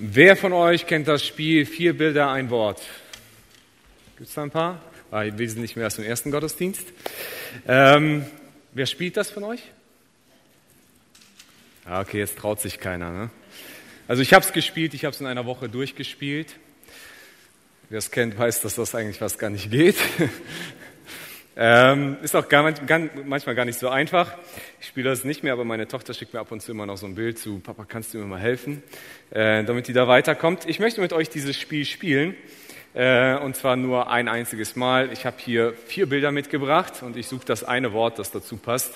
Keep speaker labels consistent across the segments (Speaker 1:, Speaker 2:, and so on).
Speaker 1: Wer von euch kennt das Spiel Vier Bilder, ein Wort? Gibt es da ein paar? Ah, wir sind nicht mehr aus dem ersten Gottesdienst. Ähm, wer spielt das von euch? Ah, okay, jetzt traut sich keiner. Ne? Also ich habe es gespielt, ich habe es in einer Woche durchgespielt. Wer es kennt, weiß, dass das eigentlich fast gar nicht geht. Ähm, ist auch gar, manchmal gar nicht so einfach. Ich spiele das nicht mehr, aber meine Tochter schickt mir ab und zu immer noch so ein Bild zu, Papa, kannst du mir mal helfen, äh, damit die da weiterkommt. Ich möchte mit euch dieses Spiel spielen. Äh, und zwar nur ein einziges Mal. Ich habe hier vier Bilder mitgebracht und ich suche das eine Wort, das dazu passt.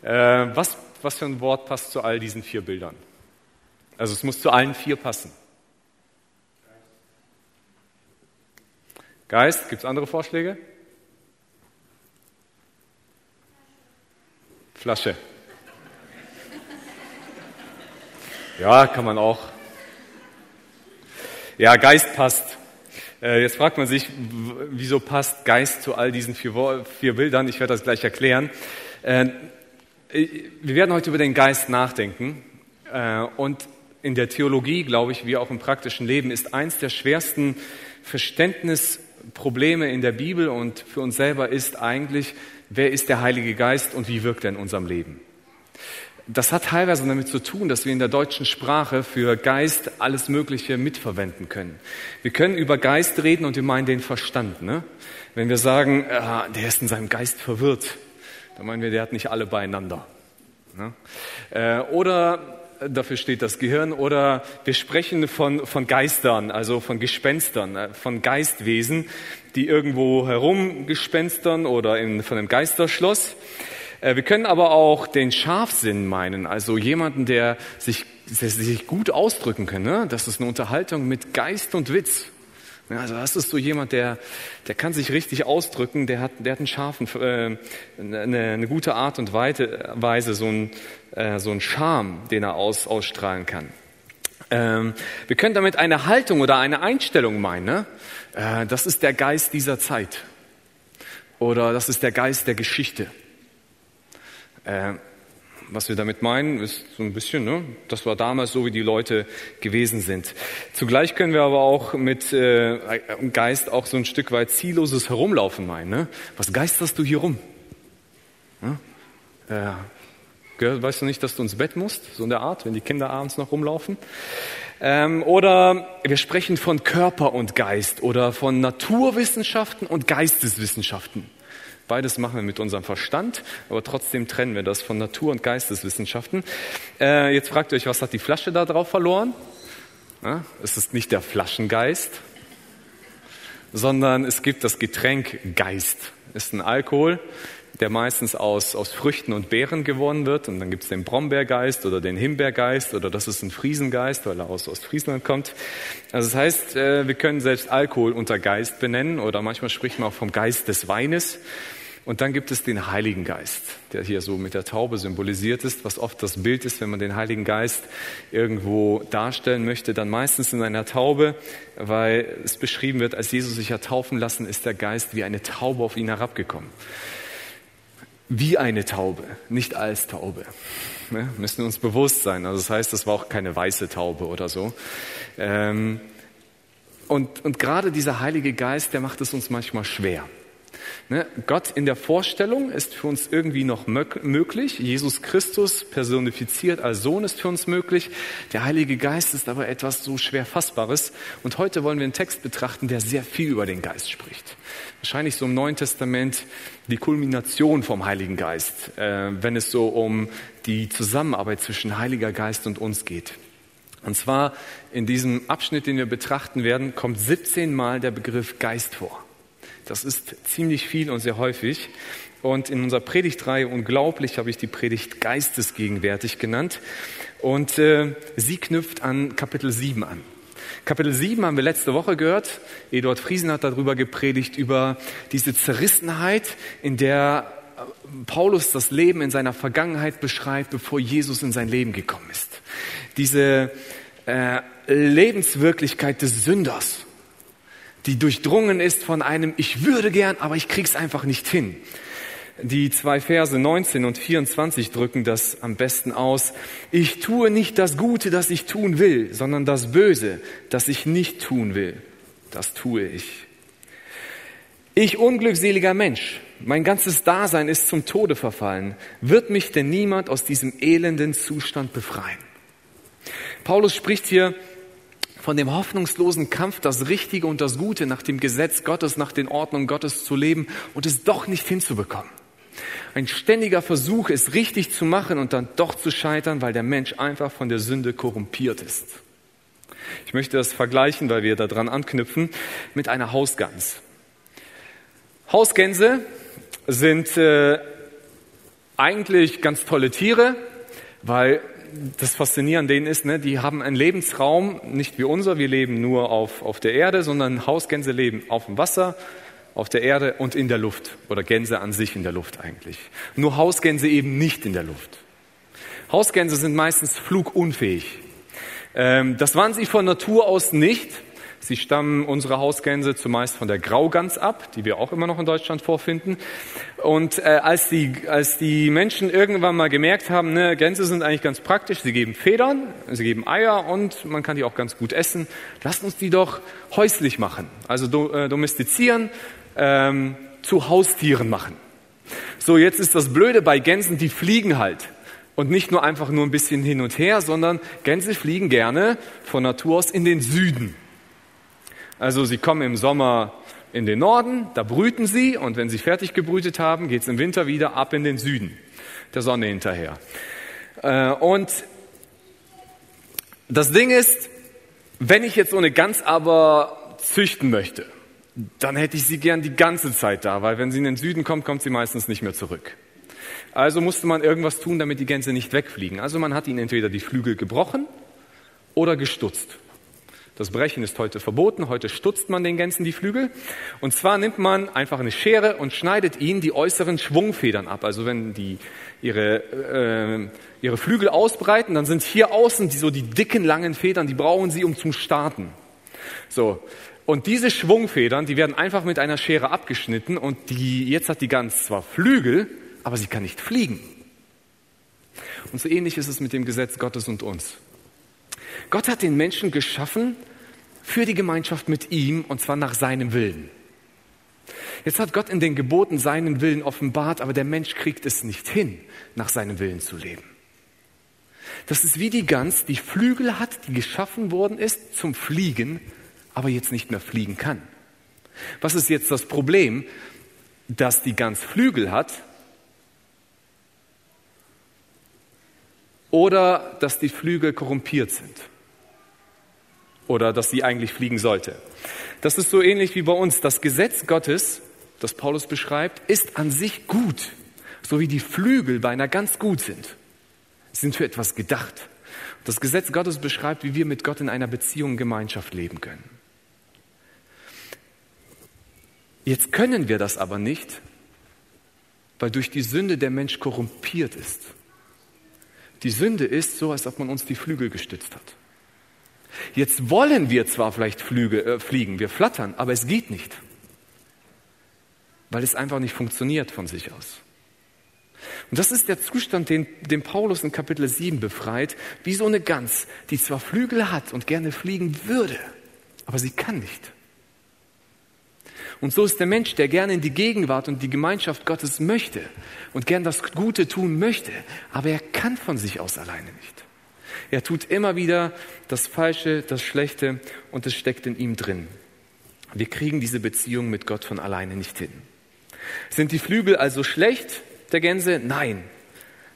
Speaker 1: Äh, was, was für ein Wort passt zu all diesen vier Bildern? Also es muss zu allen vier passen. Geist, gibt es andere Vorschläge? Flasche. Ja, kann man auch. Ja, Geist passt. Äh, jetzt fragt man sich, wieso passt Geist zu all diesen vier, Bildern? Ich werde das gleich erklären. Äh, wir werden heute über den Geist nachdenken. Äh, und in der Theologie, glaube ich, wie auch im praktischen Leben, ist eins der schwersten Verständnisprobleme in der Bibel und für uns selber ist eigentlich, wer ist der Heilige Geist und wie wirkt er in unserem Leben. Das hat teilweise damit zu tun, dass wir in der deutschen Sprache für Geist alles Mögliche mitverwenden können. Wir können über Geist reden und wir meinen den Verstand. Ne? Wenn wir sagen, äh, der ist in seinem Geist verwirrt, dann meinen wir, der hat nicht alle beieinander. Ne? Äh, oder dafür steht das Gehirn, oder wir sprechen von, von Geistern, also von Gespenstern, äh, von Geistwesen, die irgendwo herumgespenstern oder in, von einem Geisterschloss. Äh, wir können aber auch den Scharfsinn meinen, also jemanden, der sich, der sich gut ausdrücken kann. Ne? Das ist eine Unterhaltung mit Geist und Witz. Also das ist so jemand, der, der kann sich richtig ausdrücken, der hat, der hat einen scharfen, äh, eine, eine gute Art und Weise, so ein, äh, so ein Charme, den er aus, ausstrahlen kann. Ähm, wir können damit eine Haltung oder eine Einstellung meinen. Ne? Äh, das ist der Geist dieser Zeit. Oder das ist der Geist der Geschichte. Äh, was wir damit meinen, ist so ein bisschen, ne, das war damals so, wie die Leute gewesen sind. Zugleich können wir aber auch mit äh, Geist auch so ein Stück weit zielloses Herumlaufen meinen. Ne? Was geisterst du hier rum? Ja? Äh, weißt du nicht, dass du ins Bett musst? So in der Art, wenn die Kinder abends noch rumlaufen. Ähm, oder wir sprechen von Körper und Geist oder von Naturwissenschaften und Geisteswissenschaften. Beides machen wir mit unserem Verstand, aber trotzdem trennen wir das von Natur- und Geisteswissenschaften. Äh, jetzt fragt ihr euch, was hat die Flasche da drauf verloren? Ja, es ist nicht der Flaschengeist, sondern es gibt das Getränk Geist. Ist ein Alkohol, der meistens aus, aus Früchten und Beeren gewonnen wird. Und dann gibt es den Brombeergeist oder den Himbeergeist oder das ist ein Friesengeist, weil er aus Ostfriesland kommt. Also das heißt, äh, wir können selbst Alkohol unter Geist benennen oder manchmal spricht man auch vom Geist des Weines. Und dann gibt es den Heiligen Geist, der hier so mit der Taube symbolisiert ist, was oft das Bild ist, wenn man den Heiligen Geist irgendwo darstellen möchte, dann meistens in einer Taube, weil es beschrieben wird, als Jesus sich hat taufen lassen, ist der Geist wie eine Taube auf ihn herabgekommen. Wie eine Taube, nicht als Taube. Ne? Müssen uns bewusst sein. Also das heißt, das war auch keine weiße Taube oder so. Ähm, und, und gerade dieser Heilige Geist, der macht es uns manchmal schwer. Ne? Gott in der Vorstellung ist für uns irgendwie noch möglich. Jesus Christus personifiziert als Sohn ist für uns möglich. Der Heilige Geist ist aber etwas so schwer Fassbares. Und heute wollen wir einen Text betrachten, der sehr viel über den Geist spricht. Wahrscheinlich so im Neuen Testament die Kulmination vom Heiligen Geist, äh, wenn es so um die Zusammenarbeit zwischen Heiliger Geist und uns geht. Und zwar in diesem Abschnitt, den wir betrachten werden, kommt 17 Mal der Begriff Geist vor. Das ist ziemlich viel und sehr häufig. Und in unserer Predigtreihe Unglaublich habe ich die Predigt geistesgegenwärtig genannt. Und äh, sie knüpft an Kapitel 7 an. Kapitel 7 haben wir letzte Woche gehört. Eduard Friesen hat darüber gepredigt, über diese Zerrissenheit, in der äh, Paulus das Leben in seiner Vergangenheit beschreibt, bevor Jesus in sein Leben gekommen ist. Diese äh, Lebenswirklichkeit des Sünders die durchdrungen ist von einem Ich würde gern, aber ich krieg's einfach nicht hin. Die zwei Verse 19 und 24 drücken das am besten aus. Ich tue nicht das Gute, das ich tun will, sondern das Böse, das ich nicht tun will. Das tue ich. Ich unglückseliger Mensch, mein ganzes Dasein ist zum Tode verfallen. Wird mich denn niemand aus diesem elenden Zustand befreien? Paulus spricht hier von dem hoffnungslosen Kampf, das Richtige und das Gute nach dem Gesetz Gottes, nach den Ordnungen Gottes zu leben und es doch nicht hinzubekommen. Ein ständiger Versuch, es richtig zu machen und dann doch zu scheitern, weil der Mensch einfach von der Sünde korrumpiert ist. Ich möchte das vergleichen, weil wir daran anknüpfen, mit einer Hausgans. Hausgänse sind äh, eigentlich ganz tolle Tiere, weil das Faszinierende denen ist, ne, die haben einen Lebensraum, nicht wie unser, wir leben nur auf, auf der Erde, sondern Hausgänse leben auf dem Wasser, auf der Erde und in der Luft oder Gänse an sich in der Luft eigentlich. Nur Hausgänse eben nicht in der Luft. Hausgänse sind meistens flugunfähig. Ähm, das waren sie von Natur aus nicht. Sie stammen unsere Hausgänse zumeist von der Graugans ab, die wir auch immer noch in Deutschland vorfinden. Und äh, als, die, als die Menschen irgendwann mal gemerkt haben, ne, Gänse sind eigentlich ganz praktisch, sie geben Federn, sie geben Eier und man kann die auch ganz gut essen, lasst uns die doch häuslich machen, also do, äh, domestizieren, ähm, zu Haustieren machen. So, jetzt ist das Blöde bei Gänsen, die fliegen halt. Und nicht nur einfach nur ein bisschen hin und her, sondern Gänse fliegen gerne von Natur aus in den Süden. Also sie kommen im Sommer in den Norden, da brüten sie und wenn sie fertig gebrütet haben, geht es im Winter wieder ab in den Süden, der Sonne hinterher. Äh, und das Ding ist, wenn ich jetzt so eine Gans aber züchten möchte, dann hätte ich sie gern die ganze Zeit da, weil wenn sie in den Süden kommt, kommt sie meistens nicht mehr zurück. Also musste man irgendwas tun, damit die Gänse nicht wegfliegen. Also man hat ihnen entweder die Flügel gebrochen oder gestutzt. Das Brechen ist heute verboten. Heute stutzt man den Gänsen die Flügel. Und zwar nimmt man einfach eine Schere und schneidet ihnen die äußeren Schwungfedern ab. Also wenn die ihre, äh, ihre Flügel ausbreiten, dann sind hier außen die, so die dicken, langen Federn, die brauchen sie, um zum Starten. So. Und diese Schwungfedern, die werden einfach mit einer Schere abgeschnitten und die, jetzt hat die Gans zwar Flügel, aber sie kann nicht fliegen. Und so ähnlich ist es mit dem Gesetz Gottes und uns. Gott hat den Menschen geschaffen, für die Gemeinschaft mit ihm und zwar nach seinem Willen. Jetzt hat Gott in den Geboten seinen Willen offenbart, aber der Mensch kriegt es nicht hin, nach seinem Willen zu leben. Das ist wie die Gans, die Flügel hat, die geschaffen worden ist zum Fliegen, aber jetzt nicht mehr fliegen kann. Was ist jetzt das Problem? Dass die Gans Flügel hat oder dass die Flügel korrumpiert sind oder dass sie eigentlich fliegen sollte. Das ist so ähnlich wie bei uns. Das Gesetz Gottes, das Paulus beschreibt, ist an sich gut, so wie die Flügel bei einer ganz gut sind. Sie sind für etwas gedacht. Das Gesetz Gottes beschreibt, wie wir mit Gott in einer Beziehung, Gemeinschaft leben können. Jetzt können wir das aber nicht, weil durch die Sünde der Mensch korrumpiert ist. Die Sünde ist so, als ob man uns die Flügel gestützt hat. Jetzt wollen wir zwar vielleicht Flüge, äh, fliegen, wir flattern, aber es geht nicht, weil es einfach nicht funktioniert von sich aus. Und das ist der Zustand, den, den Paulus in Kapitel 7 befreit, wie so eine Gans, die zwar Flügel hat und gerne fliegen würde, aber sie kann nicht. Und so ist der Mensch, der gerne in die Gegenwart und die Gemeinschaft Gottes möchte und gern das Gute tun möchte, aber er kann von sich aus alleine nicht. Er tut immer wieder das Falsche, das Schlechte und es steckt in ihm drin. Wir kriegen diese Beziehung mit Gott von alleine nicht hin. Sind die Flügel also schlecht der Gänse? Nein.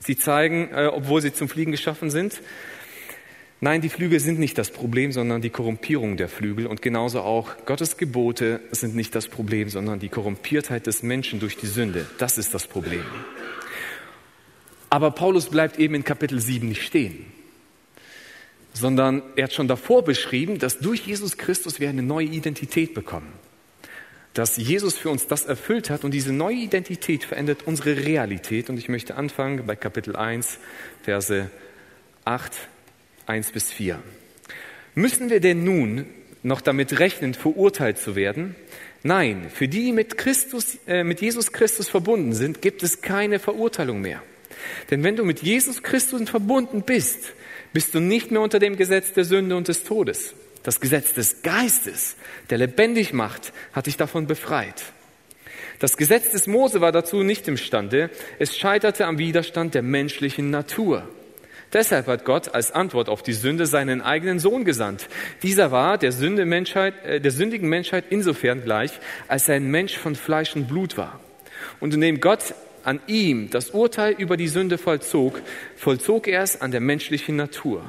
Speaker 1: Sie zeigen, äh, obwohl sie zum Fliegen geschaffen sind, Nein, die Flügel sind nicht das Problem, sondern die Korrumpierung der Flügel. Und genauso auch Gottes Gebote sind nicht das Problem, sondern die Korrumpiertheit des Menschen durch die Sünde. Das ist das Problem. Aber Paulus bleibt eben in Kapitel 7 nicht stehen sondern er hat schon davor beschrieben, dass durch Jesus Christus wir eine neue Identität bekommen. Dass Jesus für uns das erfüllt hat und diese neue Identität verändert unsere Realität. Und ich möchte anfangen bei Kapitel 1, Verse 8, 1 bis 4. Müssen wir denn nun noch damit rechnen, verurteilt zu werden. Nein, für die mit Christus, äh, mit Jesus Christus verbunden sind, gibt es keine Verurteilung mehr. Denn wenn du mit Jesus Christus verbunden bist, bist du nicht mehr unter dem Gesetz der Sünde und des Todes. Das Gesetz des Geistes, der lebendig macht, hat dich davon befreit. Das Gesetz des Mose war dazu nicht imstande. Es scheiterte am Widerstand der menschlichen Natur. Deshalb hat Gott als Antwort auf die Sünde seinen eigenen Sohn gesandt. Dieser war der, Sünde Menschheit, äh, der sündigen Menschheit insofern gleich, als er ein Mensch von Fleisch und Blut war. Und indem Gott an ihm das Urteil über die Sünde vollzog, vollzog er es an der menschlichen Natur.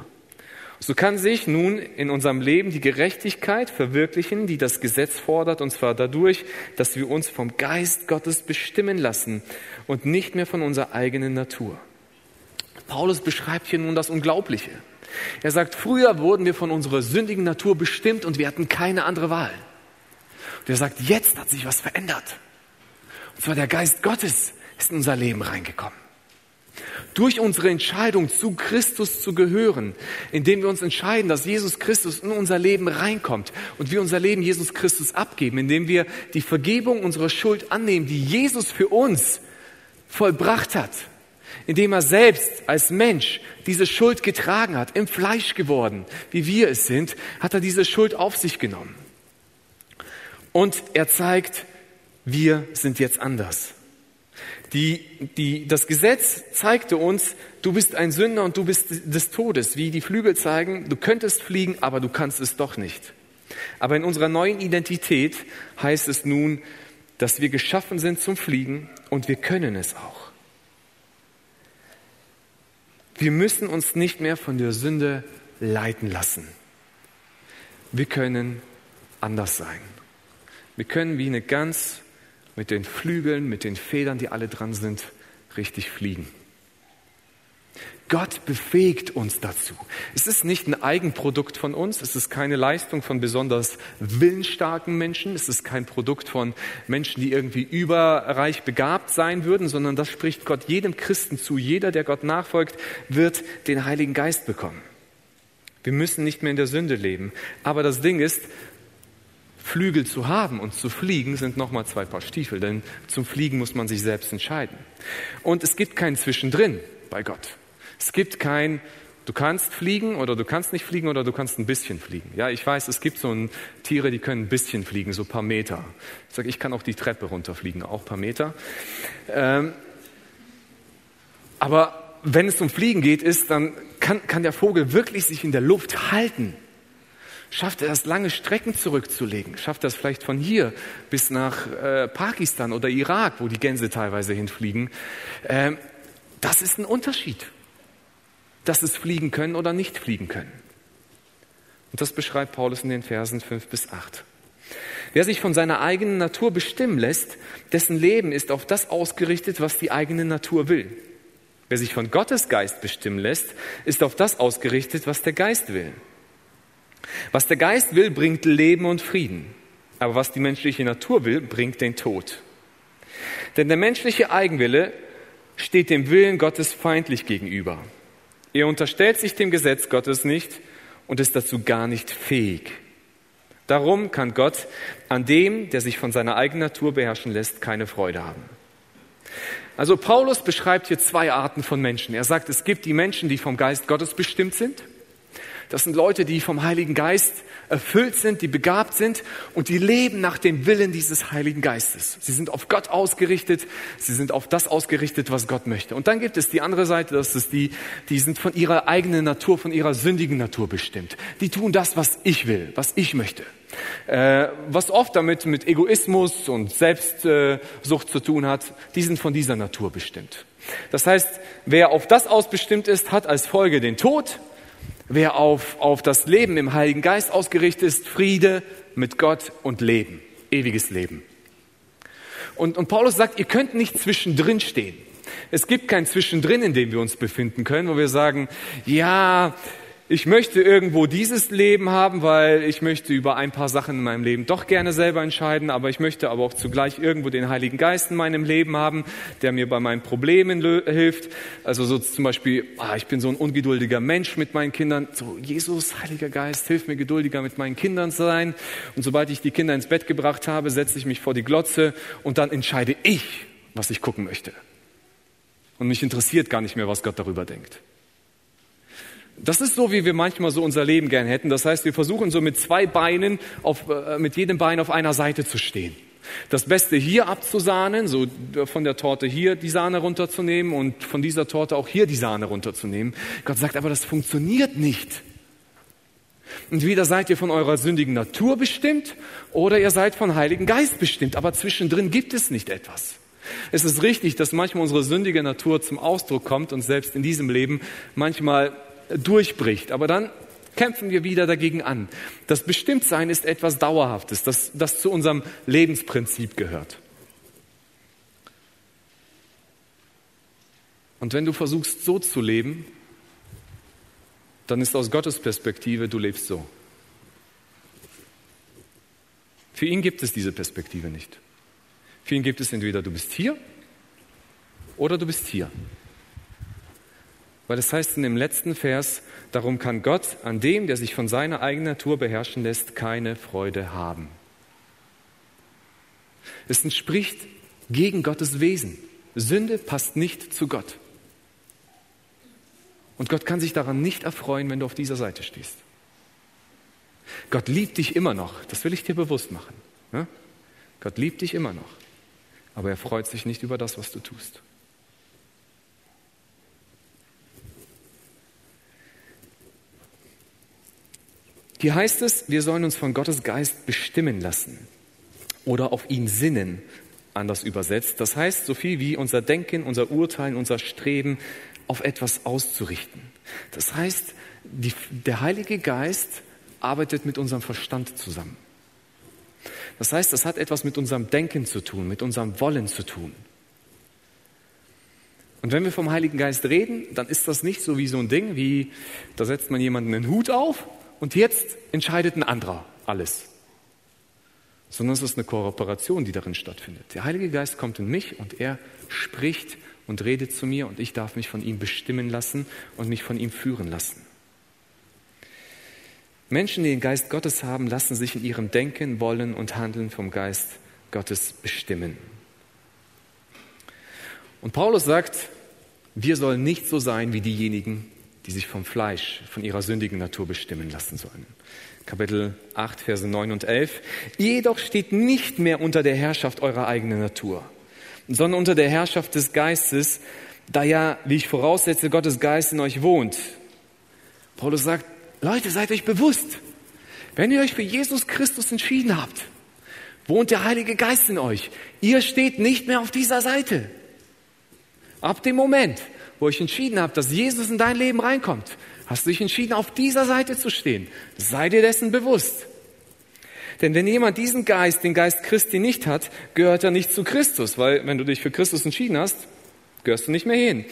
Speaker 1: So kann sich nun in unserem Leben die Gerechtigkeit verwirklichen, die das Gesetz fordert, und zwar dadurch, dass wir uns vom Geist Gottes bestimmen lassen und nicht mehr von unserer eigenen Natur. Paulus beschreibt hier nun das Unglaubliche. Er sagt, früher wurden wir von unserer sündigen Natur bestimmt und wir hatten keine andere Wahl. Und er sagt, jetzt hat sich was verändert. Und zwar der Geist Gottes ist in unser Leben reingekommen. Durch unsere Entscheidung, zu Christus zu gehören, indem wir uns entscheiden, dass Jesus Christus in unser Leben reinkommt und wir unser Leben Jesus Christus abgeben, indem wir die Vergebung unserer Schuld annehmen, die Jesus für uns vollbracht hat, indem er selbst als Mensch diese Schuld getragen hat, im Fleisch geworden, wie wir es sind, hat er diese Schuld auf sich genommen. Und er zeigt, wir sind jetzt anders. Die, die, das Gesetz zeigte uns, du bist ein Sünder und du bist des Todes, wie die Flügel zeigen, du könntest fliegen, aber du kannst es doch nicht. Aber in unserer neuen Identität heißt es nun, dass wir geschaffen sind zum Fliegen und wir können es auch. Wir müssen uns nicht mehr von der Sünde leiten lassen. Wir können anders sein. Wir können wie eine Gans mit den Flügeln, mit den Federn, die alle dran sind, richtig fliegen. Gott befähigt uns dazu. Es ist nicht ein Eigenprodukt von uns, es ist keine Leistung von besonders willensstarken Menschen, es ist kein Produkt von Menschen, die irgendwie überreich begabt sein würden, sondern das spricht Gott jedem Christen zu. Jeder, der Gott nachfolgt, wird den Heiligen Geist bekommen. Wir müssen nicht mehr in der Sünde leben. Aber das Ding ist, Flügel zu haben und zu fliegen sind nochmal zwei Paar Stiefel, denn zum Fliegen muss man sich selbst entscheiden. Und es gibt kein Zwischendrin bei Gott. Es gibt kein, du kannst fliegen oder du kannst nicht fliegen oder du kannst ein bisschen fliegen. Ja, ich weiß, es gibt so ein, Tiere, die können ein bisschen fliegen, so paar Meter. Ich sage, ich kann auch die Treppe runterfliegen, auch paar Meter. Ähm, aber wenn es um Fliegen geht, ist, dann kann, kann der Vogel wirklich sich in der Luft halten. Schafft er es, lange Strecken zurückzulegen? Schafft er es vielleicht von hier bis nach äh, Pakistan oder Irak, wo die Gänse teilweise hinfliegen? Ähm, das ist ein Unterschied, dass es fliegen können oder nicht fliegen können. Und das beschreibt Paulus in den Versen 5 bis 8. Wer sich von seiner eigenen Natur bestimmen lässt, dessen Leben ist auf das ausgerichtet, was die eigene Natur will. Wer sich von Gottes Geist bestimmen lässt, ist auf das ausgerichtet, was der Geist will. Was der Geist will, bringt Leben und Frieden. Aber was die menschliche Natur will, bringt den Tod. Denn der menschliche Eigenwille steht dem Willen Gottes feindlich gegenüber. Er unterstellt sich dem Gesetz Gottes nicht und ist dazu gar nicht fähig. Darum kann Gott an dem, der sich von seiner eigenen Natur beherrschen lässt, keine Freude haben. Also Paulus beschreibt hier zwei Arten von Menschen. Er sagt, es gibt die Menschen, die vom Geist Gottes bestimmt sind das sind Leute, die vom Heiligen Geist erfüllt sind, die begabt sind und die leben nach dem Willen dieses Heiligen Geistes. Sie sind auf Gott ausgerichtet, sie sind auf das ausgerichtet, was Gott möchte. Und dann gibt es die andere Seite, das ist die, die sind von ihrer eigenen Natur, von ihrer sündigen Natur bestimmt. Die tun das, was ich will, was ich möchte. Äh, was oft damit mit Egoismus und Selbstsucht zu tun hat, die sind von dieser Natur bestimmt. Das heißt, wer auf das ausbestimmt ist, hat als Folge den Tod Wer auf, auf das Leben im Heiligen Geist ausgerichtet ist, Friede mit Gott und Leben, ewiges Leben. Und, und Paulus sagt, ihr könnt nicht zwischendrin stehen. Es gibt kein Zwischendrin, in dem wir uns befinden können, wo wir sagen, ja, ich möchte irgendwo dieses Leben haben, weil ich möchte über ein paar Sachen in meinem Leben doch gerne selber entscheiden, aber ich möchte aber auch zugleich irgendwo den Heiligen Geist in meinem Leben haben, der mir bei meinen Problemen hilft. Also so zum Beispiel, ah, ich bin so ein ungeduldiger Mensch mit meinen Kindern. So, Jesus, Heiliger Geist, hilf mir geduldiger mit meinen Kindern zu sein. Und sobald ich die Kinder ins Bett gebracht habe, setze ich mich vor die Glotze und dann entscheide ich, was ich gucken möchte. Und mich interessiert gar nicht mehr, was Gott darüber denkt. Das ist so, wie wir manchmal so unser Leben gern hätten. Das heißt, wir versuchen so mit zwei Beinen, auf, äh, mit jedem Bein auf einer Seite zu stehen. Das Beste hier abzusahnen, so von der Torte hier die Sahne runterzunehmen und von dieser Torte auch hier die Sahne runterzunehmen. Gott sagt aber, das funktioniert nicht. Und wieder seid ihr von eurer sündigen Natur bestimmt oder ihr seid von Heiligen Geist bestimmt. Aber zwischendrin gibt es nicht etwas. Es ist richtig, dass manchmal unsere sündige Natur zum Ausdruck kommt und selbst in diesem Leben manchmal durchbricht. Aber dann kämpfen wir wieder dagegen an. Das Bestimmtsein ist etwas Dauerhaftes, das, das zu unserem Lebensprinzip gehört. Und wenn du versuchst, so zu leben, dann ist aus Gottes Perspektive, du lebst so. Für ihn gibt es diese Perspektive nicht. Für ihn gibt es entweder du bist hier oder du bist hier. Weil es das heißt in dem letzten Vers, darum kann Gott an dem, der sich von seiner eigenen Natur beherrschen lässt, keine Freude haben. Es entspricht gegen Gottes Wesen. Sünde passt nicht zu Gott. Und Gott kann sich daran nicht erfreuen, wenn du auf dieser Seite stehst. Gott liebt dich immer noch, das will ich dir bewusst machen. Ja? Gott liebt dich immer noch, aber er freut sich nicht über das, was du tust. Hier heißt es, wir sollen uns von Gottes Geist bestimmen lassen oder auf ihn sinnen, anders übersetzt. Das heißt, so viel wie unser Denken, unser Urteilen, unser Streben auf etwas auszurichten. Das heißt, die, der Heilige Geist arbeitet mit unserem Verstand zusammen. Das heißt, das hat etwas mit unserem Denken zu tun, mit unserem Wollen zu tun. Und wenn wir vom Heiligen Geist reden, dann ist das nicht so wie so ein Ding, wie da setzt man jemanden einen Hut auf und jetzt entscheidet ein anderer alles. Sondern es ist eine Kooperation, die darin stattfindet. Der Heilige Geist kommt in mich und er spricht und redet zu mir und ich darf mich von ihm bestimmen lassen und mich von ihm führen lassen. Menschen, die den Geist Gottes haben, lassen sich in ihrem Denken, Wollen und Handeln vom Geist Gottes bestimmen. Und Paulus sagt, wir sollen nicht so sein wie diejenigen, die sich vom Fleisch, von ihrer sündigen Natur bestimmen lassen sollen. Kapitel 8, Verse 9 und 11. Ihr jedoch steht nicht mehr unter der Herrschaft eurer eigenen Natur, sondern unter der Herrschaft des Geistes, da ja, wie ich voraussetze, Gottes Geist in euch wohnt. Paulus sagt, Leute, seid euch bewusst, wenn ihr euch für Jesus Christus entschieden habt, wohnt der Heilige Geist in euch. Ihr steht nicht mehr auf dieser Seite. Ab dem Moment, wo ich entschieden habe, dass Jesus in dein Leben reinkommt, hast du dich entschieden, auf dieser Seite zu stehen. Sei dir dessen bewusst. Denn wenn jemand diesen Geist, den Geist Christi nicht hat, gehört er nicht zu Christus, weil wenn du dich für Christus entschieden hast, gehörst du nicht mehr hin.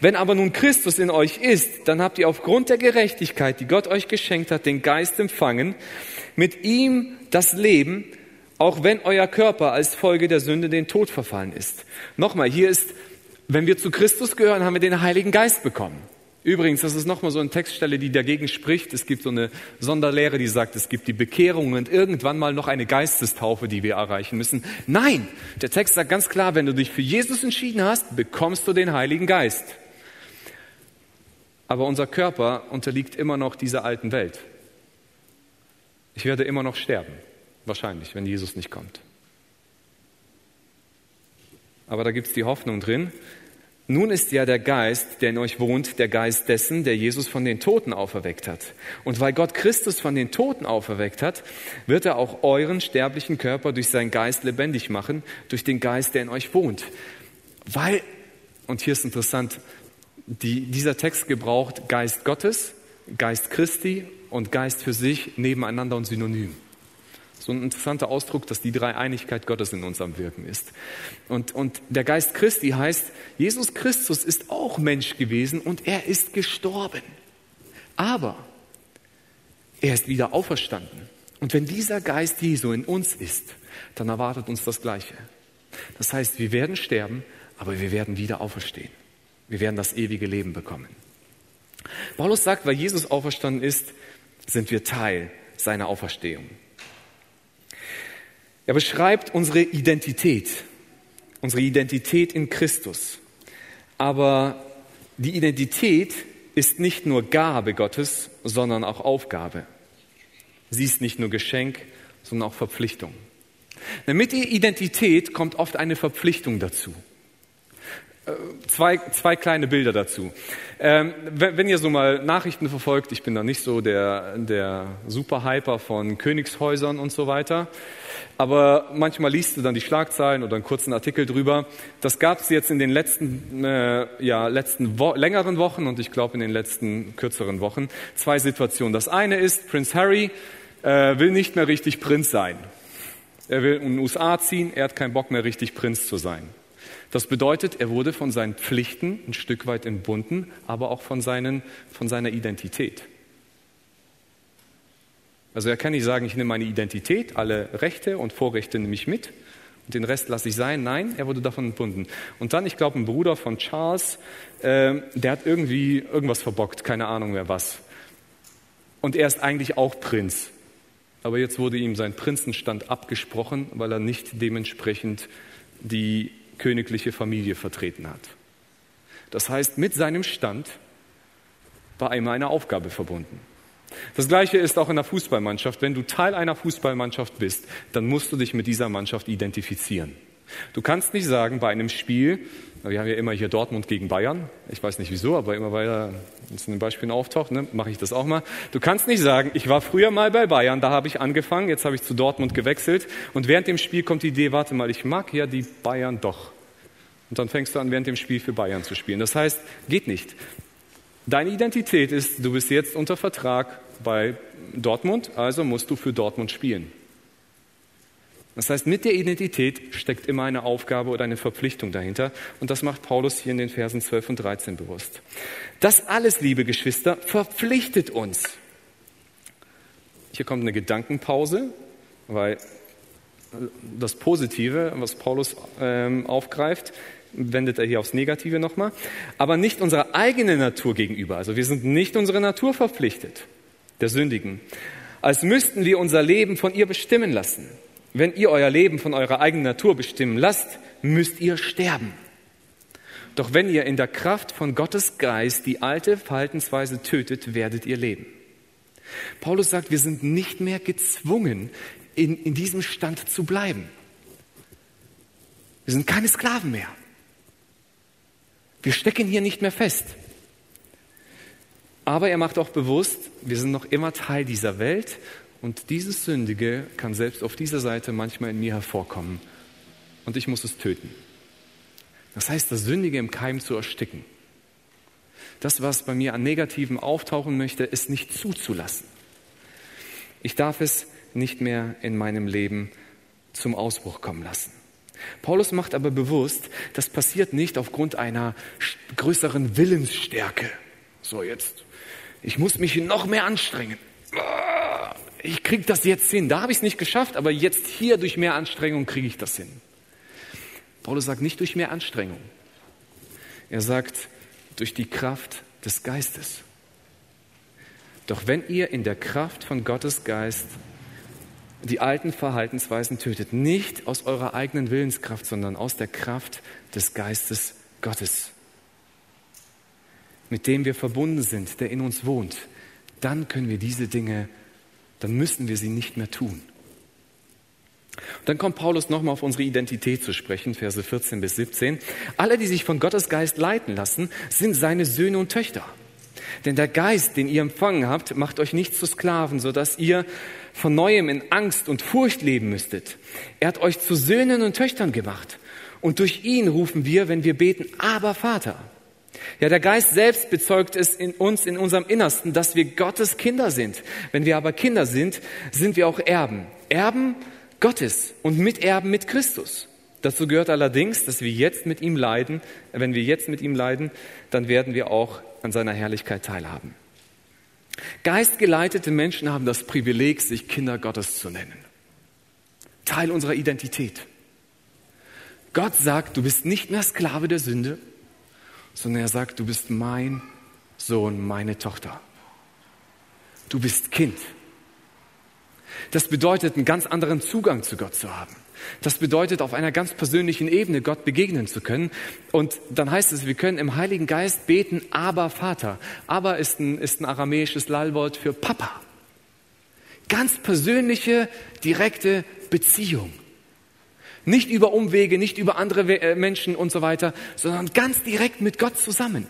Speaker 1: Wenn aber nun Christus in euch ist, dann habt ihr aufgrund der Gerechtigkeit, die Gott euch geschenkt hat, den Geist empfangen, mit ihm das Leben, auch wenn euer Körper als Folge der Sünde den Tod verfallen ist. Nochmal, hier ist wenn wir zu Christus gehören, haben wir den Heiligen Geist bekommen. Übrigens, das ist nochmal so eine Textstelle, die dagegen spricht. Es gibt so eine Sonderlehre, die sagt, es gibt die Bekehrung und irgendwann mal noch eine Geistestaufe, die wir erreichen müssen. Nein, der Text sagt ganz klar, wenn du dich für Jesus entschieden hast, bekommst du den Heiligen Geist. Aber unser Körper unterliegt immer noch dieser alten Welt. Ich werde immer noch sterben, wahrscheinlich, wenn Jesus nicht kommt. Aber da gibt es die Hoffnung drin, nun ist ja der Geist, der in euch wohnt, der Geist dessen, der Jesus von den Toten auferweckt hat. Und weil Gott Christus von den Toten auferweckt hat, wird er auch euren sterblichen Körper durch seinen Geist lebendig machen, durch den Geist, der in euch wohnt. Weil, und hier ist interessant, die, dieser Text gebraucht Geist Gottes, Geist Christi und Geist für sich nebeneinander und synonym. So ein interessanter Ausdruck, dass die Dreieinigkeit Gottes in uns am Wirken ist. Und, und der Geist Christi heißt, Jesus Christus ist auch Mensch gewesen und er ist gestorben. Aber Er ist wieder auferstanden. Und wenn dieser Geist Jesu in uns ist, dann erwartet uns das Gleiche. Das heißt, wir werden sterben, aber wir werden wieder auferstehen. Wir werden das ewige Leben bekommen. Paulus sagt, weil Jesus auferstanden ist, sind wir Teil seiner Auferstehung. Er beschreibt unsere Identität, unsere Identität in Christus. Aber die Identität ist nicht nur Gabe Gottes, sondern auch Aufgabe. Sie ist nicht nur Geschenk, sondern auch Verpflichtung. Mit der Identität kommt oft eine Verpflichtung dazu. Äh, zwei, zwei kleine Bilder dazu. Ähm, wenn, ihr so mal Nachrichten verfolgt, ich bin da nicht so der, der Superhyper von Königshäusern und so weiter, aber manchmal liest du dann die Schlagzeilen oder einen kurzen Artikel drüber. Das gab es jetzt in den letzten, äh, ja, letzten Wo längeren Wochen und ich glaube in den letzten kürzeren Wochen. Zwei Situationen. Das eine ist, Prince Harry äh, will nicht mehr richtig Prinz sein. Er will in den USA ziehen, er hat keinen Bock mehr richtig Prinz zu sein. Das bedeutet, er wurde von seinen Pflichten ein Stück weit entbunden, aber auch von, seinen, von seiner Identität. Also er kann nicht sagen, ich nehme meine Identität, alle Rechte und Vorrechte nehme ich mit und den Rest lasse ich sein. Nein, er wurde davon entbunden. Und dann, ich glaube, ein Bruder von Charles, äh, der hat irgendwie irgendwas verbockt, keine Ahnung mehr was. Und er ist eigentlich auch Prinz. Aber jetzt wurde ihm sein Prinzenstand abgesprochen, weil er nicht dementsprechend die königliche Familie vertreten hat. Das heißt, mit seinem Stand war einmal eine Aufgabe verbunden. Das Gleiche ist auch in der Fußballmannschaft. Wenn du Teil einer Fußballmannschaft bist, dann musst du dich mit dieser Mannschaft identifizieren. Du kannst nicht sagen, bei einem Spiel, wir haben ja immer hier Dortmund gegen Bayern, ich weiß nicht wieso, aber immer weil es in den Beispielen auftaucht, ne, mache ich das auch mal. Du kannst nicht sagen, ich war früher mal bei Bayern, da habe ich angefangen, jetzt habe ich zu Dortmund gewechselt und während dem Spiel kommt die Idee, warte mal, ich mag ja die Bayern doch. Und dann fängst du an, während dem Spiel für Bayern zu spielen. Das heißt, geht nicht. Deine Identität ist, du bist jetzt unter Vertrag bei Dortmund, also musst du für Dortmund spielen. Das heißt, mit der Identität steckt immer eine Aufgabe oder eine Verpflichtung dahinter. Und das macht Paulus hier in den Versen 12 und 13 bewusst. Das alles, liebe Geschwister, verpflichtet uns. Hier kommt eine Gedankenpause, weil das Positive, was Paulus ähm, aufgreift, wendet er hier aufs Negative nochmal, aber nicht unserer eigenen Natur gegenüber. Also wir sind nicht unserer Natur verpflichtet, der Sündigen, als müssten wir unser Leben von ihr bestimmen lassen. Wenn ihr euer Leben von eurer eigenen Natur bestimmen lasst, müsst ihr sterben. Doch wenn ihr in der Kraft von Gottes Geist die alte Verhaltensweise tötet, werdet ihr leben. Paulus sagt, wir sind nicht mehr gezwungen, in, in diesem Stand zu bleiben. Wir sind keine Sklaven mehr. Wir stecken hier nicht mehr fest. Aber er macht auch bewusst, wir sind noch immer Teil dieser Welt und dieses Sündige kann selbst auf dieser Seite manchmal in mir hervorkommen. Und ich muss es töten. Das heißt, das Sündige im Keim zu ersticken. Das, was bei mir an Negativen auftauchen möchte, ist nicht zuzulassen. Ich darf es nicht mehr in meinem Leben zum Ausbruch kommen lassen. Paulus macht aber bewusst, das passiert nicht aufgrund einer größeren Willensstärke. So jetzt, ich muss mich noch mehr anstrengen ich kriege das jetzt hin. Da habe ich es nicht geschafft, aber jetzt hier durch mehr Anstrengung kriege ich das hin. Paulus sagt nicht durch mehr Anstrengung. Er sagt durch die Kraft des Geistes. Doch wenn ihr in der Kraft von Gottes Geist die alten Verhaltensweisen tötet, nicht aus eurer eigenen Willenskraft, sondern aus der Kraft des Geistes Gottes, mit dem wir verbunden sind, der in uns wohnt, dann können wir diese Dinge dann müssen wir sie nicht mehr tun. dann kommt Paulus nochmal auf unsere Identität zu sprechen, Verse 14 bis 17. Alle, die sich von Gottes Geist leiten lassen, sind seine Söhne und Töchter. Denn der Geist, den ihr empfangen habt, macht euch nicht zu Sklaven, sodass ihr von neuem in Angst und Furcht leben müsstet. Er hat euch zu Söhnen und Töchtern gemacht. Und durch ihn rufen wir, wenn wir beten, aber Vater. Ja, der Geist selbst bezeugt es in uns, in unserem Innersten, dass wir Gottes Kinder sind. Wenn wir aber Kinder sind, sind wir auch Erben. Erben Gottes und Miterben mit Christus. Dazu gehört allerdings, dass wir jetzt mit ihm leiden. Wenn wir jetzt mit ihm leiden, dann werden wir auch an seiner Herrlichkeit teilhaben. Geistgeleitete Menschen haben das Privileg, sich Kinder Gottes zu nennen. Teil unserer Identität. Gott sagt, du bist nicht mehr Sklave der Sünde, sondern er sagt, du bist mein Sohn, meine Tochter. Du bist Kind. Das bedeutet, einen ganz anderen Zugang zu Gott zu haben. Das bedeutet, auf einer ganz persönlichen Ebene Gott begegnen zu können. Und dann heißt es, wir können im Heiligen Geist beten, aber Vater. Aber ist ein, ist ein aramäisches Lallwort für Papa. Ganz persönliche, direkte Beziehung. Nicht über Umwege, nicht über andere äh, Menschen und so weiter, sondern ganz direkt mit Gott zusammen.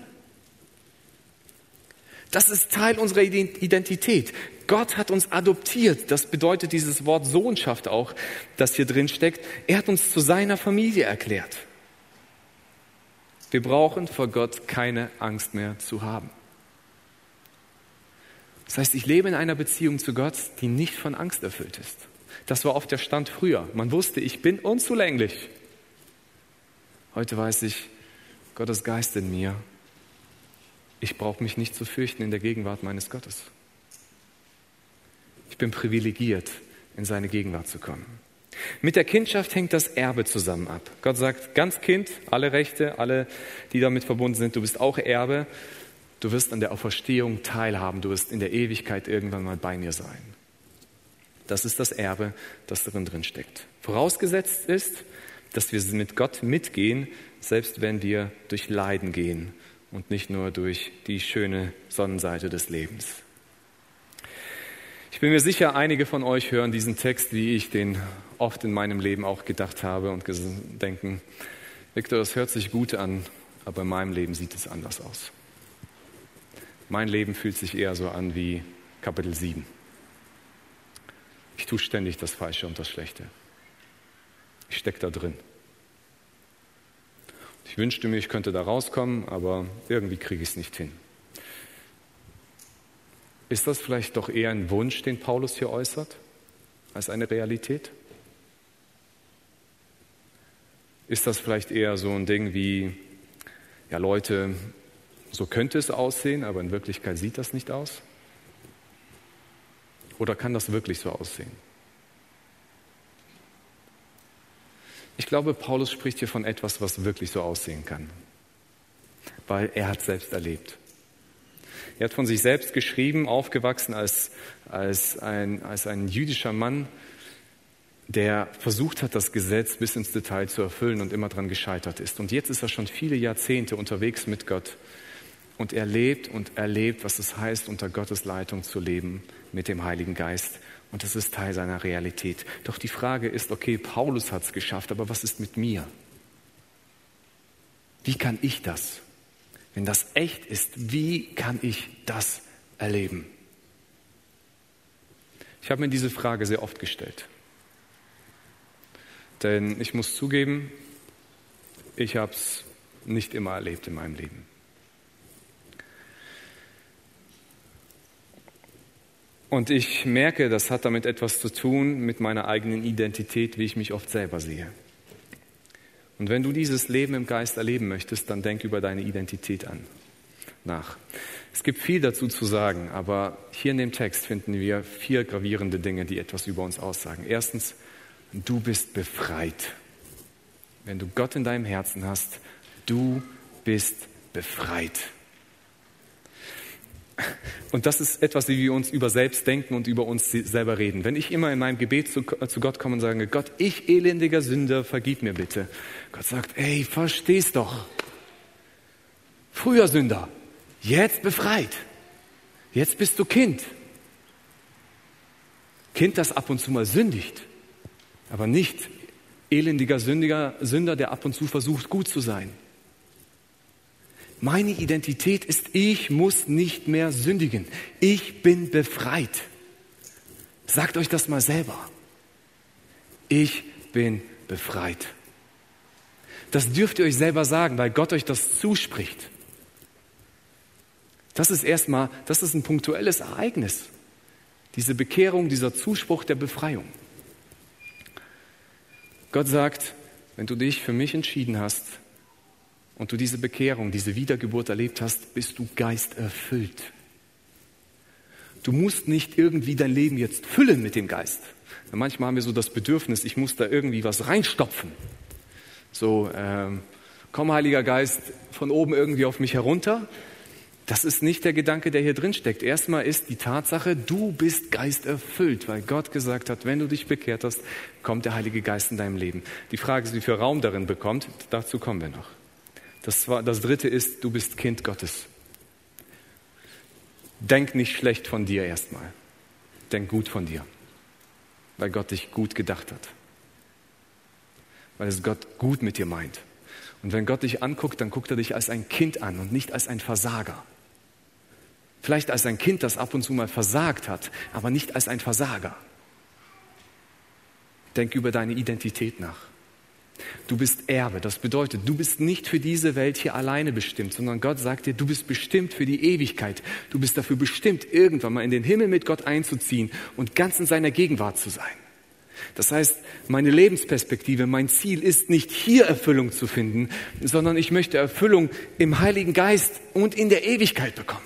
Speaker 1: Das ist Teil unserer Identität. Gott hat uns adoptiert. Das bedeutet dieses Wort Sohnschaft auch, das hier drin steckt. Er hat uns zu seiner Familie erklärt. Wir brauchen vor Gott keine Angst mehr zu haben. Das heißt, ich lebe in einer Beziehung zu Gott, die nicht von Angst erfüllt ist. Das war oft der Stand früher. Man wusste, ich bin unzulänglich. Heute weiß ich, Gottes Geist in mir. Ich brauche mich nicht zu fürchten in der Gegenwart meines Gottes. Ich bin privilegiert, in seine Gegenwart zu kommen. Mit der Kindschaft hängt das Erbe zusammen ab. Gott sagt, ganz Kind, alle Rechte, alle, die damit verbunden sind, du bist auch Erbe. Du wirst an der Auferstehung teilhaben. Du wirst in der Ewigkeit irgendwann mal bei mir sein. Das ist das Erbe, das darin drin steckt. Vorausgesetzt ist, dass wir mit Gott mitgehen, selbst wenn wir durch Leiden gehen und nicht nur durch die schöne Sonnenseite des Lebens. Ich bin mir sicher, einige von euch hören diesen Text, wie ich den oft in meinem Leben auch gedacht habe und denken, Viktor, das hört sich gut an, aber in meinem Leben sieht es anders aus. Mein Leben fühlt sich eher so an wie Kapitel 7. Ich tue ständig das Falsche und das Schlechte. Ich stecke da drin. Ich wünschte mir, ich könnte da rauskommen, aber irgendwie kriege ich es nicht hin. Ist das vielleicht doch eher ein Wunsch, den Paulus hier äußert, als eine Realität? Ist das vielleicht eher so ein Ding wie, ja Leute, so könnte es aussehen, aber in Wirklichkeit sieht das nicht aus? Oder kann das wirklich so aussehen? Ich glaube, Paulus spricht hier von etwas, was wirklich so aussehen kann, weil er hat selbst erlebt. Er hat von sich selbst geschrieben, aufgewachsen als, als, ein, als ein jüdischer Mann, der versucht hat, das Gesetz bis ins Detail zu erfüllen und immer daran gescheitert ist. Und jetzt ist er schon viele Jahrzehnte unterwegs mit Gott und er lebt und erlebt, was es heißt, unter Gottes Leitung zu leben mit dem Heiligen Geist. Und das ist Teil seiner Realität. Doch die Frage ist, okay, Paulus hat es geschafft, aber was ist mit mir? Wie kann ich das? Wenn das echt ist, wie kann ich das erleben? Ich habe mir diese Frage sehr oft gestellt. Denn ich muss zugeben, ich habe es nicht immer erlebt in meinem Leben. Und ich merke, das hat damit etwas zu tun mit meiner eigenen Identität, wie ich mich oft selber sehe. Und wenn du dieses Leben im Geist erleben möchtest, dann denk über deine Identität an, nach. Es gibt viel dazu zu sagen, aber hier in dem Text finden wir vier gravierende Dinge, die etwas über uns aussagen. Erstens, du bist befreit. Wenn du Gott in deinem Herzen hast, du bist befreit. Und das ist etwas, wie wir uns über selbst denken und über uns selber reden. Wenn ich immer in meinem Gebet zu, zu Gott komme und sage, Gott, ich elendiger Sünder, vergib mir bitte. Gott sagt, ey, verstehst doch. Früher Sünder, jetzt befreit. Jetzt bist du Kind. Kind, das ab und zu mal sündigt, aber nicht elendiger Sündiger, Sünder, der ab und zu versucht, gut zu sein. Meine Identität ist, ich muss nicht mehr sündigen. Ich bin befreit. Sagt euch das mal selber. Ich bin befreit. Das dürft ihr euch selber sagen, weil Gott euch das zuspricht. Das ist erstmal, das ist ein punktuelles Ereignis. Diese Bekehrung, dieser Zuspruch der Befreiung. Gott sagt, wenn du dich für mich entschieden hast, und du diese Bekehrung, diese Wiedergeburt erlebt hast, bist du geisterfüllt. Du musst nicht irgendwie dein Leben jetzt füllen mit dem Geist. Manchmal haben wir so das Bedürfnis, ich muss da irgendwie was reinstopfen. So, ähm, komm Heiliger Geist von oben irgendwie auf mich herunter. Das ist nicht der Gedanke, der hier drin steckt. Erstmal ist die Tatsache, du bist geisterfüllt, weil Gott gesagt hat, wenn du dich bekehrt hast, kommt der Heilige Geist in deinem Leben. Die Frage ist, wie viel Raum darin bekommt, dazu kommen wir noch. Das, war, das dritte ist, du bist Kind Gottes. Denk nicht schlecht von dir erstmal. Denk gut von dir, weil Gott dich gut gedacht hat. Weil es Gott gut mit dir meint. Und wenn Gott dich anguckt, dann guckt er dich als ein Kind an und nicht als ein Versager. Vielleicht als ein Kind, das ab und zu mal versagt hat, aber nicht als ein Versager. Denk über deine Identität nach. Du bist Erbe. Das bedeutet, du bist nicht für diese Welt hier alleine bestimmt, sondern Gott sagt dir, du bist bestimmt für die Ewigkeit. Du bist dafür bestimmt, irgendwann mal in den Himmel mit Gott einzuziehen und ganz in seiner Gegenwart zu sein. Das heißt, meine Lebensperspektive, mein Ziel ist nicht hier Erfüllung zu finden, sondern ich möchte Erfüllung im Heiligen Geist und in der Ewigkeit bekommen.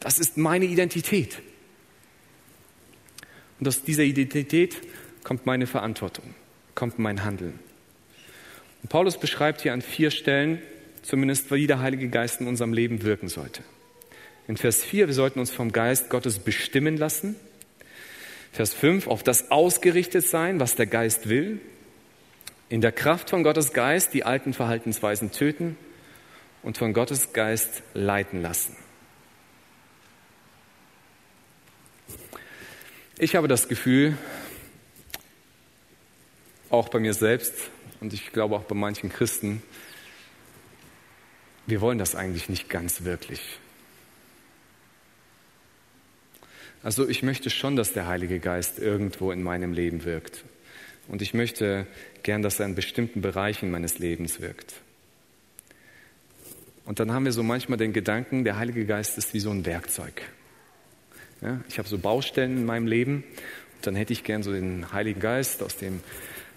Speaker 1: Das ist meine Identität. Und aus dieser Identität kommt meine Verantwortung, kommt mein Handeln. Und Paulus beschreibt hier an vier Stellen zumindest, wie der Heilige Geist in unserem Leben wirken sollte. In Vers 4, wir sollten uns vom Geist Gottes bestimmen lassen. Vers 5, auf das ausgerichtet sein, was der Geist will. In der Kraft von Gottes Geist die alten Verhaltensweisen töten und von Gottes Geist leiten lassen. Ich habe das Gefühl, auch bei mir selbst und ich glaube auch bei manchen Christen, wir wollen das eigentlich nicht ganz wirklich. Also ich möchte schon, dass der Heilige Geist irgendwo in meinem Leben wirkt. Und ich möchte gern, dass er in bestimmten Bereichen meines Lebens wirkt. Und dann haben wir so manchmal den Gedanken, der Heilige Geist ist wie so ein Werkzeug. Ja, ich habe so Baustellen in meinem Leben und dann hätte ich gern so den Heiligen Geist aus dem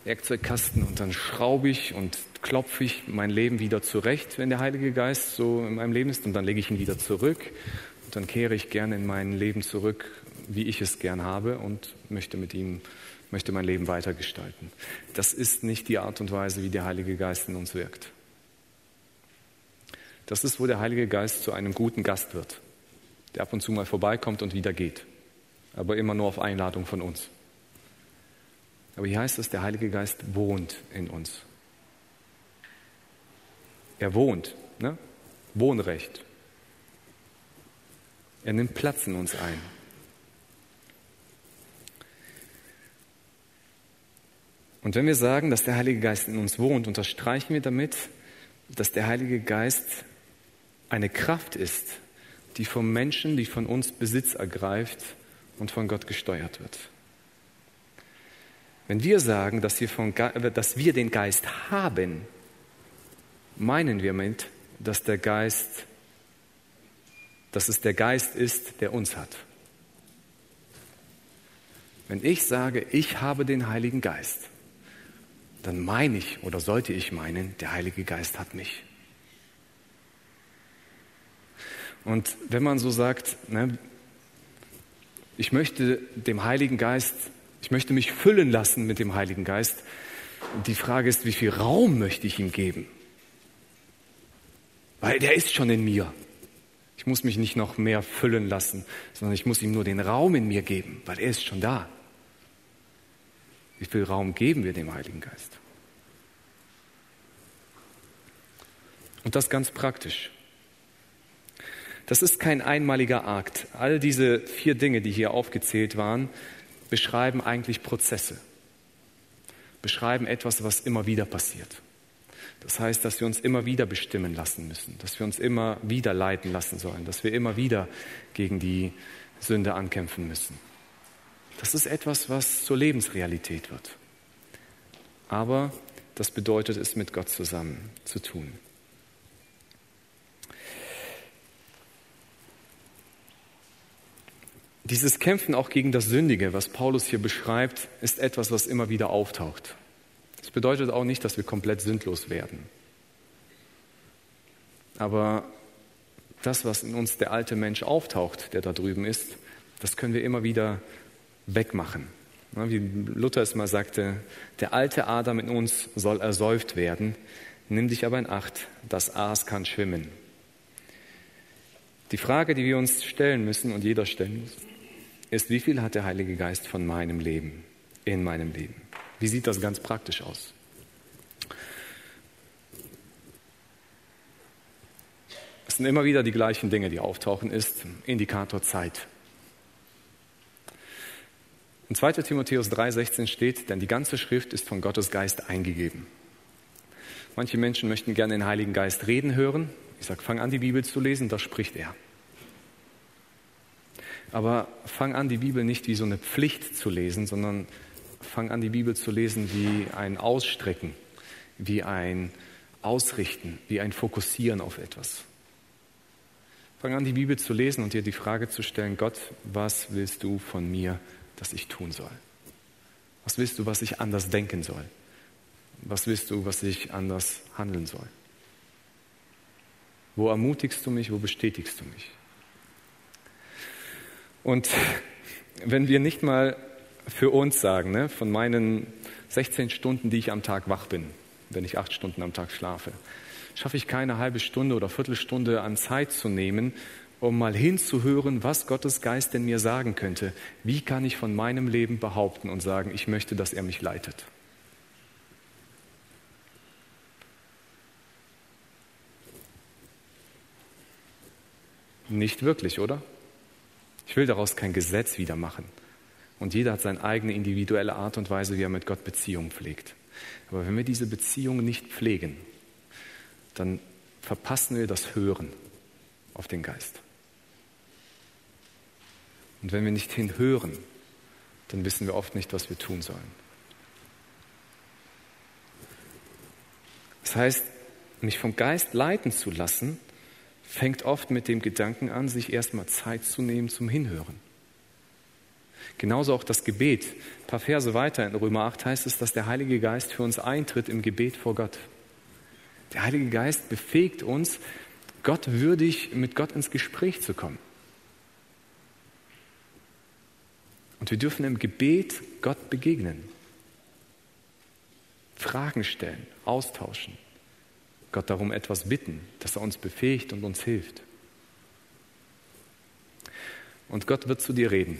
Speaker 1: Werkzeugkasten und dann schraube ich und klopfe ich mein Leben wieder zurecht, wenn der Heilige Geist so in meinem Leben ist und dann lege ich ihn wieder zurück und dann kehre ich gerne in mein Leben zurück, wie ich es gern habe und möchte mit ihm möchte mein Leben weitergestalten. Das ist nicht die Art und Weise, wie der Heilige Geist in uns wirkt. Das ist, wo der Heilige Geist zu einem guten Gast wird der ab und zu mal vorbeikommt und wieder geht. Aber immer nur auf Einladung von uns. Aber hier heißt es, der Heilige Geist wohnt in uns. Er wohnt, ne? Wohnrecht. Er nimmt Platz in uns ein. Und wenn wir sagen, dass der Heilige Geist in uns wohnt, unterstreichen wir damit, dass der Heilige Geist eine Kraft ist, die vom Menschen, die von uns Besitz ergreift und von Gott gesteuert wird. Wenn wir sagen, dass wir, von, dass wir den Geist haben, meinen wir mit, dass der Geist, dass es der Geist ist, der uns hat. Wenn ich sage, ich habe den Heiligen Geist, dann meine ich oder sollte ich meinen, der Heilige Geist hat mich. Und wenn man so sagt, ne, ich möchte dem Heiligen Geist, ich möchte mich füllen lassen mit dem Heiligen Geist, die Frage ist, wie viel Raum möchte ich ihm geben? Weil der ist schon in mir. Ich muss mich nicht noch mehr füllen lassen, sondern ich muss ihm nur den Raum in mir geben, weil er ist schon da. Wie viel Raum geben wir dem Heiligen Geist? Und das ganz praktisch. Das ist kein einmaliger Akt. All diese vier Dinge, die hier aufgezählt waren, beschreiben eigentlich Prozesse, beschreiben etwas, was immer wieder passiert. Das heißt, dass wir uns immer wieder bestimmen lassen müssen, dass wir uns immer wieder leiten lassen sollen, dass wir immer wieder gegen die Sünde ankämpfen müssen. Das ist etwas, was zur Lebensrealität wird. Aber das bedeutet es, mit Gott zusammen zu tun. Dieses Kämpfen auch gegen das Sündige, was Paulus hier beschreibt, ist etwas, was immer wieder auftaucht. Das bedeutet auch nicht, dass wir komplett sündlos werden. Aber das, was in uns der alte Mensch auftaucht, der da drüben ist, Das können wir immer wieder wegmachen. Wie Luther es mal sagte, der alte Adam in uns soll ersäuft werden. Nimm dich aber in Acht, das Aas kann schwimmen. Die Frage, die wir uns stellen müssen und jeder stellen muss, ist, wie viel hat der Heilige Geist von meinem Leben, in meinem Leben? Wie sieht das ganz praktisch aus? Es sind immer wieder die gleichen Dinge, die auftauchen, ist Indikator Zeit. In 2 Timotheus 3,16 steht, denn die ganze Schrift ist von Gottes Geist eingegeben. Manche Menschen möchten gerne den Heiligen Geist reden hören. Ich sage, fang an, die Bibel zu lesen, da spricht er. Aber fang an, die Bibel nicht wie so eine Pflicht zu lesen, sondern fang an, die Bibel zu lesen wie ein Ausstrecken, wie ein Ausrichten, wie ein Fokussieren auf etwas. Fang an, die Bibel zu lesen und dir die Frage zu stellen, Gott, was willst du von mir, dass ich tun soll? Was willst du, was ich anders denken soll? Was willst du, was ich anders handeln soll? Wo ermutigst du mich, wo bestätigst du mich? Und wenn wir nicht mal für uns sagen, ne, von meinen 16 Stunden, die ich am Tag wach bin, wenn ich acht Stunden am Tag schlafe, schaffe ich keine halbe Stunde oder Viertelstunde an Zeit zu nehmen, um mal hinzuhören, was Gottes Geist in mir sagen könnte. Wie kann ich von meinem Leben behaupten und sagen, ich möchte, dass er mich leitet? Nicht wirklich, oder? Ich will daraus kein Gesetz wieder machen. Und jeder hat seine eigene individuelle Art und Weise, wie er mit Gott Beziehungen pflegt. Aber wenn wir diese Beziehungen nicht pflegen, dann verpassen wir das Hören auf den Geist. Und wenn wir nicht hinhören, dann wissen wir oft nicht, was wir tun sollen. Das heißt, mich vom Geist leiten zu lassen, fängt oft mit dem Gedanken an, sich erstmal Zeit zu nehmen zum Hinhören. Genauso auch das Gebet. Ein paar Verse weiter in Römer 8 heißt es, dass der Heilige Geist für uns eintritt im Gebet vor Gott. Der Heilige Geist befähigt uns, Gott würdig mit Gott ins Gespräch zu kommen. Und wir dürfen im Gebet Gott begegnen, Fragen stellen, austauschen. Gott darum etwas bitten, dass er uns befähigt und uns hilft. Und Gott wird zu dir reden,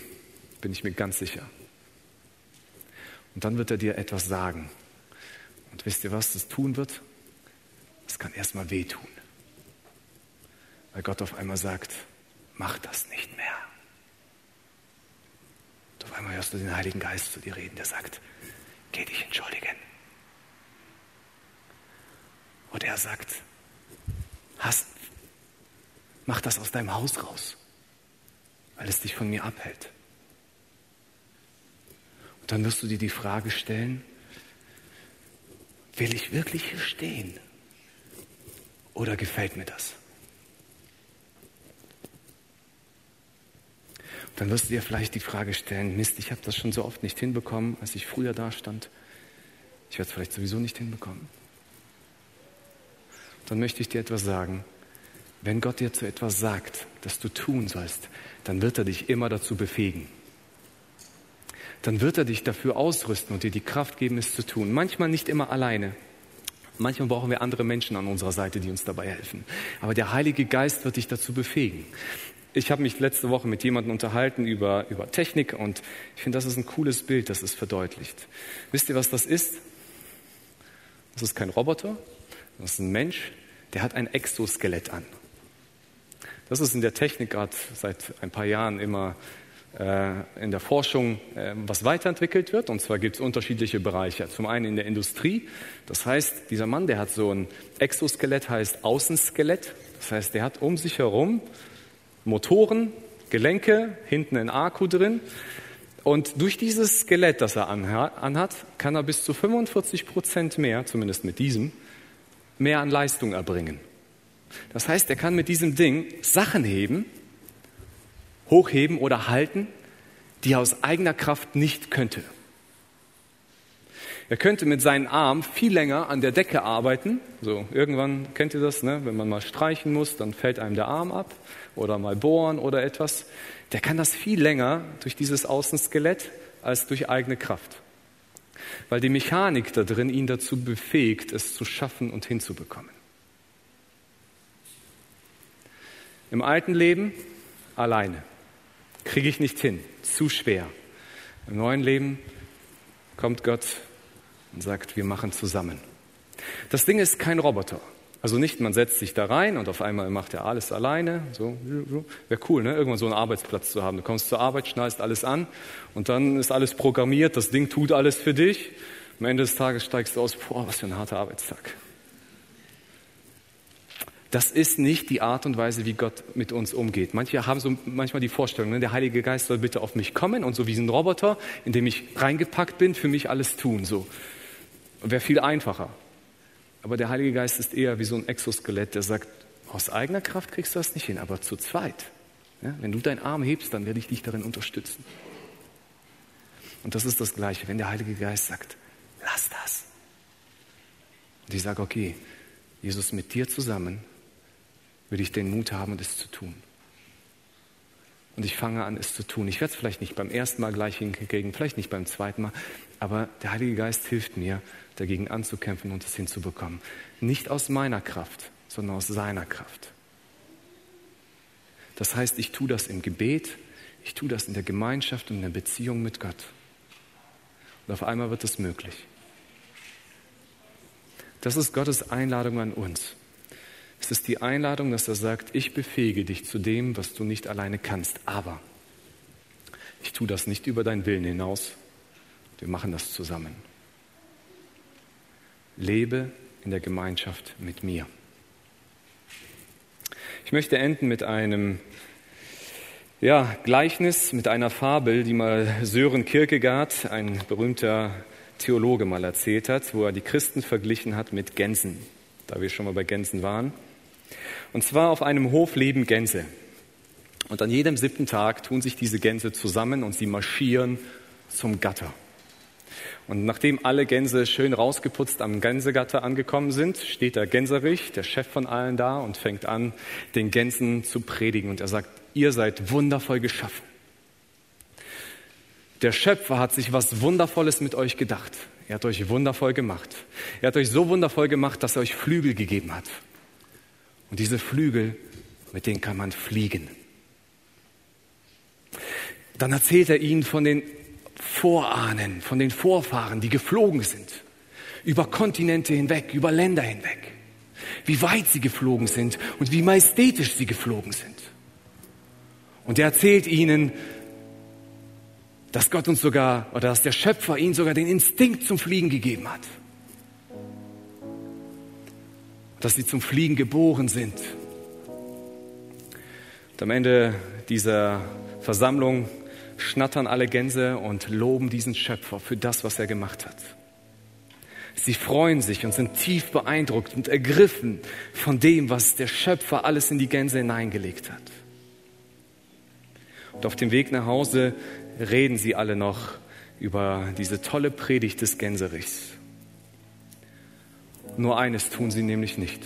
Speaker 1: bin ich mir ganz sicher. Und dann wird er dir etwas sagen. Und wisst ihr, was das tun wird? Es kann erstmal wehtun. Weil Gott auf einmal sagt, mach das nicht mehr. Und auf einmal hörst du den Heiligen Geist zu dir reden, der sagt, geh dich entschuldigen. Und er sagt, hast, mach das aus deinem Haus raus, weil es dich von mir abhält. Und dann wirst du dir die Frage stellen, will ich wirklich hier stehen? Oder gefällt mir das? Und dann wirst du dir vielleicht die Frage stellen, Mist, ich habe das schon so oft nicht hinbekommen, als ich früher da stand. Ich werde es vielleicht sowieso nicht hinbekommen dann möchte ich dir etwas sagen. Wenn Gott dir zu etwas sagt, das du tun sollst, dann wird er dich immer dazu befähigen. Dann wird er dich dafür ausrüsten und dir die Kraft geben, es zu tun. Manchmal nicht immer alleine. Manchmal brauchen wir andere Menschen an unserer Seite, die uns dabei helfen. Aber der Heilige Geist wird dich dazu befähigen. Ich habe mich letzte Woche mit jemandem unterhalten über, über Technik und ich finde, das ist ein cooles Bild, das es verdeutlicht. Wisst ihr, was das ist? Das ist kein Roboter, das ist ein Mensch, der hat ein Exoskelett an. Das ist in der Technik gerade seit ein paar Jahren immer äh, in der Forschung, äh, was weiterentwickelt wird. Und zwar gibt es unterschiedliche Bereiche. Zum einen in der Industrie. Das heißt, dieser Mann, der hat so ein Exoskelett, heißt Außenskelett. Das heißt, der hat um sich herum Motoren, Gelenke, hinten ein Akku drin. Und durch dieses Skelett, das er anhat, kann er bis zu 45 Prozent mehr, zumindest mit diesem, mehr an Leistung erbringen. Das heißt, er kann mit diesem Ding Sachen heben, hochheben oder halten, die er aus eigener Kraft nicht könnte. Er könnte mit seinen Armen viel länger an der Decke arbeiten. So, irgendwann kennt ihr das, ne? wenn man mal streichen muss, dann fällt einem der Arm ab oder mal bohren oder etwas. Der kann das viel länger durch dieses Außenskelett als durch eigene Kraft. Weil die Mechanik da drin ihn dazu befähigt, es zu schaffen und hinzubekommen. Im alten Leben alleine. Kriege ich nicht hin. Zu schwer. Im neuen Leben kommt Gott und sagt, wir machen zusammen. Das Ding ist kein Roboter. Also nicht, man setzt sich da rein und auf einmal macht er alles alleine. So, wäre cool, ne? irgendwann so einen Arbeitsplatz zu haben. Du kommst zur Arbeit, schnallst alles an und dann ist alles programmiert, das Ding tut alles für dich. Am Ende des Tages steigst du aus, boah, was für ein harter Arbeitstag. Das ist nicht die Art und Weise, wie Gott mit uns umgeht. Manche haben so manchmal die Vorstellung, ne, der Heilige Geist soll bitte auf mich kommen und so wie ein Roboter, in dem ich reingepackt bin, für mich alles tun. So wäre viel einfacher. Aber der Heilige Geist ist eher wie so ein Exoskelett, der sagt, aus eigener Kraft kriegst du das nicht hin, aber zu zweit. Ja, wenn du deinen Arm hebst, dann werde ich dich darin unterstützen. Und das ist das Gleiche, wenn der Heilige Geist sagt, lass das. Und ich sage, okay, Jesus, mit dir zusammen würde ich den Mut haben, es zu tun. Und ich fange an, es zu tun. Ich werde es vielleicht nicht beim ersten Mal gleich hinkriegen, vielleicht nicht beim zweiten Mal, aber der Heilige Geist hilft mir, dagegen anzukämpfen und es hinzubekommen. Nicht aus meiner Kraft, sondern aus seiner Kraft. Das heißt, ich tue das im Gebet, ich tue das in der Gemeinschaft und in der Beziehung mit Gott. Und auf einmal wird es möglich. Das ist Gottes Einladung an uns. Es ist die Einladung, dass er sagt, ich befähige dich zu dem, was du nicht alleine kannst. Aber ich tue das nicht über deinen Willen hinaus. Wir machen das zusammen. Lebe in der Gemeinschaft mit mir. Ich möchte enden mit einem ja, Gleichnis, mit einer Fabel, die mal Sören Kierkegaard, ein berühmter Theologe, mal erzählt hat, wo er die Christen verglichen hat mit Gänsen, da wir schon mal bei Gänsen waren. Und zwar auf einem Hof leben Gänse. Und an jedem siebten Tag tun sich diese Gänse zusammen und sie marschieren zum Gatter. Und nachdem alle Gänse schön rausgeputzt am Gänsegatter angekommen sind, steht der Gänserich, der Chef von allen da und fängt an, den Gänsen zu predigen. Und er sagt, ihr seid wundervoll geschaffen. Der Schöpfer hat sich was Wundervolles mit euch gedacht. Er hat euch wundervoll gemacht. Er hat euch so wundervoll gemacht, dass er euch Flügel gegeben hat. Und diese Flügel, mit denen kann man fliegen. Dann erzählt er ihnen von den Vorahnen, von den Vorfahren, die geflogen sind. Über Kontinente hinweg, über Länder hinweg. Wie weit sie geflogen sind und wie majestätisch sie geflogen sind. Und er erzählt ihnen, dass Gott uns sogar, oder dass der Schöpfer ihnen sogar den Instinkt zum Fliegen gegeben hat. Dass sie zum Fliegen geboren sind. Und am Ende dieser Versammlung schnattern alle Gänse und loben diesen Schöpfer für das, was er gemacht hat. Sie freuen sich und sind tief beeindruckt und ergriffen von dem, was der Schöpfer alles in die Gänse hineingelegt hat. Und auf dem Weg nach Hause reden sie alle noch über diese tolle Predigt des Gänserichs. Nur eines tun sie nämlich nicht.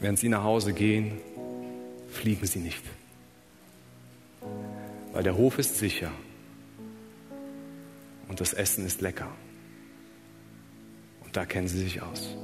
Speaker 1: Während sie nach Hause gehen, fliegen sie nicht. Weil der Hof ist sicher und das Essen ist lecker. Und da kennen sie sich aus.